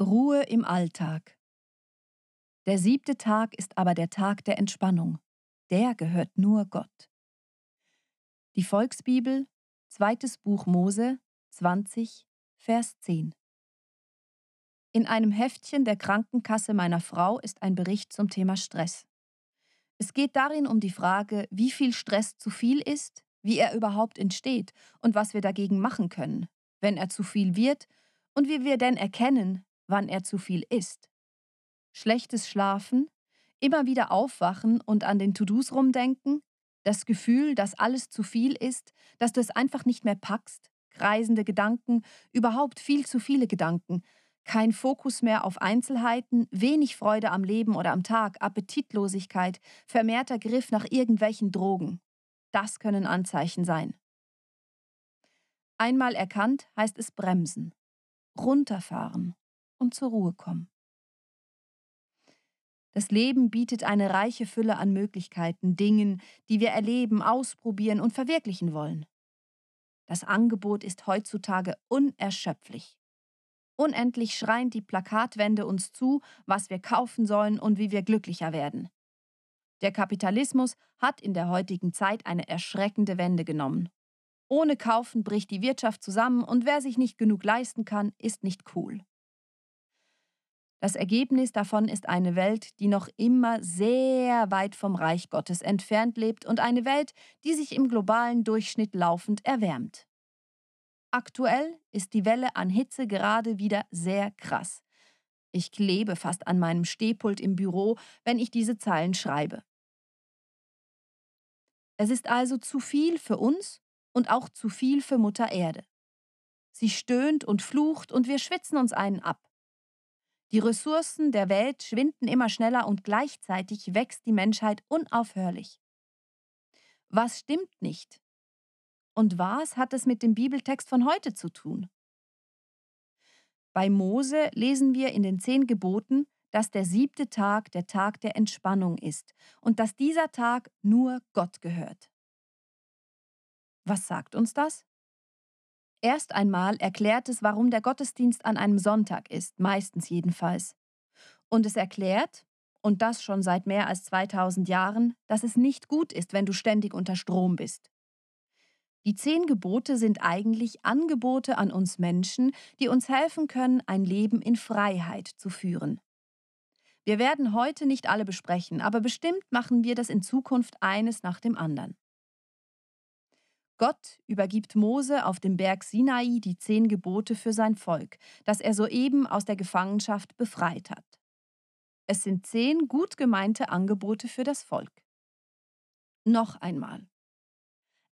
Ruhe im Alltag. Der siebte Tag ist aber der Tag der Entspannung. Der gehört nur Gott. Die Volksbibel, zweites Buch Mose, 20, Vers 10. In einem Heftchen der Krankenkasse meiner Frau ist ein Bericht zum Thema Stress. Es geht darin um die Frage, wie viel Stress zu viel ist, wie er überhaupt entsteht und was wir dagegen machen können, wenn er zu viel wird und wie wir denn erkennen, wann er zu viel isst. Schlechtes Schlafen, immer wieder aufwachen und an den To-Dos rumdenken, das Gefühl, dass alles zu viel ist, dass du es einfach nicht mehr packst, kreisende Gedanken, überhaupt viel zu viele Gedanken, kein Fokus mehr auf Einzelheiten, wenig Freude am Leben oder am Tag, Appetitlosigkeit, vermehrter Griff nach irgendwelchen Drogen. Das können Anzeichen sein. Einmal erkannt heißt es bremsen, runterfahren, und zur Ruhe kommen. Das Leben bietet eine reiche Fülle an Möglichkeiten, Dingen, die wir erleben, ausprobieren und verwirklichen wollen. Das Angebot ist heutzutage unerschöpflich. Unendlich schreien die Plakatwände uns zu, was wir kaufen sollen und wie wir glücklicher werden. Der Kapitalismus hat in der heutigen Zeit eine erschreckende Wende genommen. Ohne Kaufen bricht die Wirtschaft zusammen und wer sich nicht genug leisten kann, ist nicht cool. Das Ergebnis davon ist eine Welt, die noch immer sehr weit vom Reich Gottes entfernt lebt und eine Welt, die sich im globalen Durchschnitt laufend erwärmt. Aktuell ist die Welle an Hitze gerade wieder sehr krass. Ich klebe fast an meinem Stehpult im Büro, wenn ich diese Zeilen schreibe. Es ist also zu viel für uns und auch zu viel für Mutter Erde. Sie stöhnt und flucht und wir schwitzen uns einen ab. Die Ressourcen der Welt schwinden immer schneller und gleichzeitig wächst die Menschheit unaufhörlich. Was stimmt nicht? Und was hat es mit dem Bibeltext von heute zu tun? Bei Mose lesen wir in den zehn Geboten, dass der siebte Tag der Tag der Entspannung ist und dass dieser Tag nur Gott gehört. Was sagt uns das? Erst einmal erklärt es, warum der Gottesdienst an einem Sonntag ist, meistens jedenfalls. Und es erklärt, und das schon seit mehr als 2000 Jahren, dass es nicht gut ist, wenn du ständig unter Strom bist. Die zehn Gebote sind eigentlich Angebote an uns Menschen, die uns helfen können, ein Leben in Freiheit zu führen. Wir werden heute nicht alle besprechen, aber bestimmt machen wir das in Zukunft eines nach dem anderen. Gott übergibt Mose auf dem Berg Sinai die zehn Gebote für sein Volk, das er soeben aus der Gefangenschaft befreit hat. Es sind zehn gut gemeinte Angebote für das Volk. Noch einmal.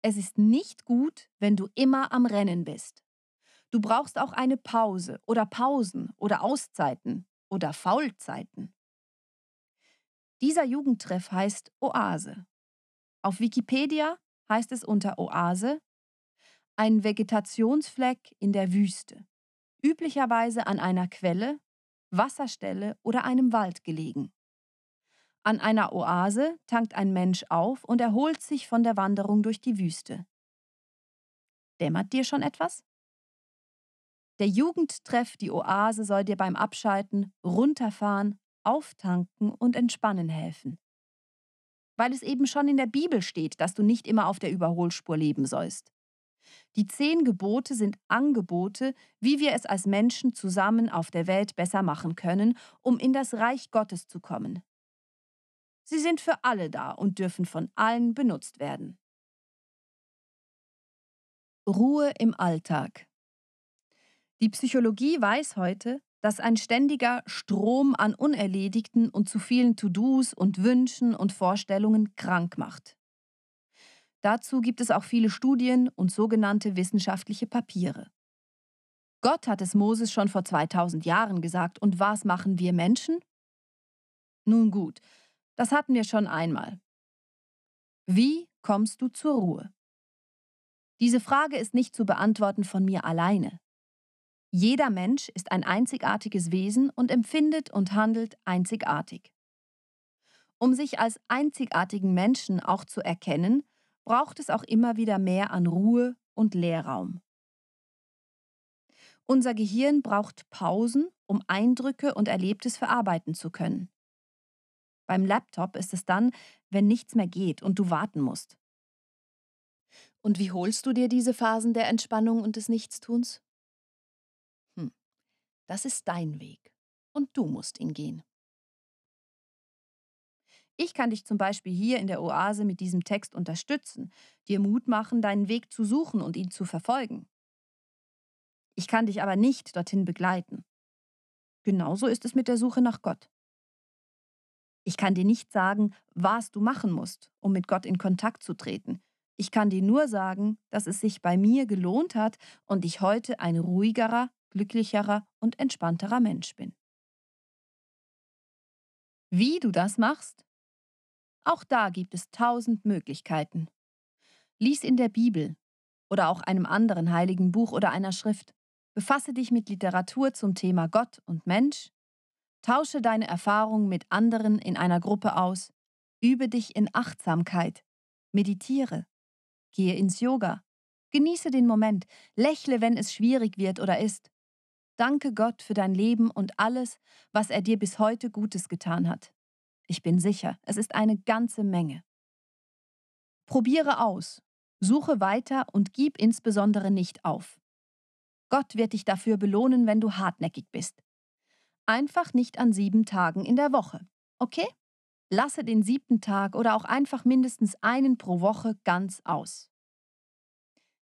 Es ist nicht gut, wenn du immer am Rennen bist. Du brauchst auch eine Pause oder Pausen oder Auszeiten oder Faulzeiten. Dieser Jugendtreff heißt Oase. Auf Wikipedia heißt es unter Oase ein Vegetationsfleck in der Wüste, üblicherweise an einer Quelle, Wasserstelle oder einem Wald gelegen. An einer Oase tankt ein Mensch auf und erholt sich von der Wanderung durch die Wüste. Dämmert dir schon etwas? Der Jugendtreff, die Oase, soll dir beim Abschalten, runterfahren, auftanken und entspannen helfen weil es eben schon in der Bibel steht, dass du nicht immer auf der Überholspur leben sollst. Die zehn Gebote sind Angebote, wie wir es als Menschen zusammen auf der Welt besser machen können, um in das Reich Gottes zu kommen. Sie sind für alle da und dürfen von allen benutzt werden. Ruhe im Alltag. Die Psychologie weiß heute, dass ein ständiger Strom an unerledigten und zu vielen To-Dos und Wünschen und Vorstellungen krank macht. Dazu gibt es auch viele Studien und sogenannte wissenschaftliche Papiere. Gott hat es Moses schon vor 2000 Jahren gesagt, und was machen wir Menschen? Nun gut, das hatten wir schon einmal. Wie kommst du zur Ruhe? Diese Frage ist nicht zu beantworten von mir alleine. Jeder Mensch ist ein einzigartiges Wesen und empfindet und handelt einzigartig. Um sich als einzigartigen Menschen auch zu erkennen, braucht es auch immer wieder mehr an Ruhe und Leerraum. Unser Gehirn braucht Pausen, um Eindrücke und Erlebtes verarbeiten zu können. Beim Laptop ist es dann, wenn nichts mehr geht und du warten musst. Und wie holst du dir diese Phasen der Entspannung und des Nichtstuns? Das ist dein Weg und du musst ihn gehen. Ich kann dich zum Beispiel hier in der Oase mit diesem Text unterstützen, dir Mut machen, deinen Weg zu suchen und ihn zu verfolgen. Ich kann dich aber nicht dorthin begleiten. Genauso ist es mit der Suche nach Gott. Ich kann dir nicht sagen, was du machen musst, um mit Gott in Kontakt zu treten. Ich kann dir nur sagen, dass es sich bei mir gelohnt hat und ich heute ein ruhigerer, glücklicherer und entspannterer Mensch bin. Wie du das machst? Auch da gibt es tausend Möglichkeiten. Lies in der Bibel oder auch einem anderen heiligen Buch oder einer Schrift. Befasse dich mit Literatur zum Thema Gott und Mensch. Tausche deine Erfahrungen mit anderen in einer Gruppe aus. Übe dich in Achtsamkeit. Meditiere. Gehe ins Yoga. Genieße den Moment. Lächle, wenn es schwierig wird oder ist. Danke Gott für dein Leben und alles, was er dir bis heute Gutes getan hat. Ich bin sicher, es ist eine ganze Menge. Probiere aus, suche weiter und gib insbesondere nicht auf. Gott wird dich dafür belohnen, wenn du hartnäckig bist. Einfach nicht an sieben Tagen in der Woche, okay? Lasse den siebten Tag oder auch einfach mindestens einen pro Woche ganz aus.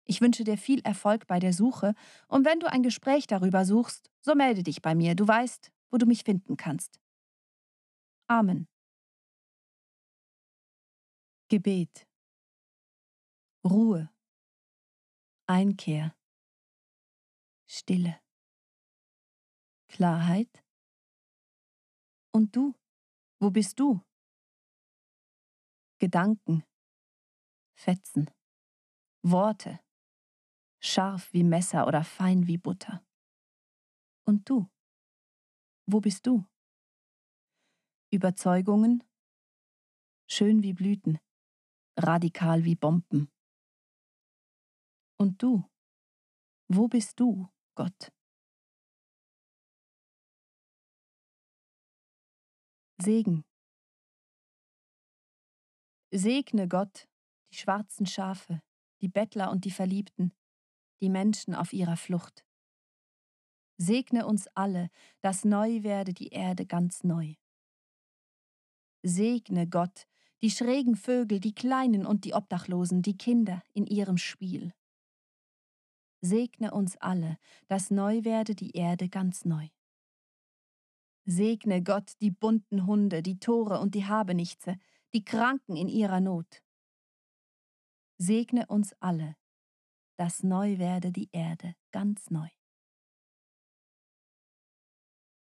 Ich wünsche dir viel Erfolg bei der Suche und wenn du ein Gespräch darüber suchst, so melde dich bei mir, du weißt, wo du mich finden kannst. Amen. Gebet. Ruhe. Einkehr. Stille. Klarheit. Und du? Wo bist du? Gedanken. Fetzen. Worte. Scharf wie Messer oder fein wie Butter. Und du? Wo bist du? Überzeugungen. Schön wie Blüten radikal wie Bomben. Und du? Wo bist du, Gott? Segen. Segne Gott die schwarzen Schafe, die Bettler und die Verliebten, die Menschen auf ihrer Flucht. Segne uns alle, dass neu werde die Erde ganz neu. Segne Gott die schrägen Vögel, die Kleinen und die Obdachlosen, die Kinder in ihrem Spiel. Segne uns alle, dass neu werde die Erde ganz neu. Segne Gott die bunten Hunde, die Tore und die Habenichtse, die Kranken in ihrer Not. Segne uns alle, dass neu werde die Erde ganz neu.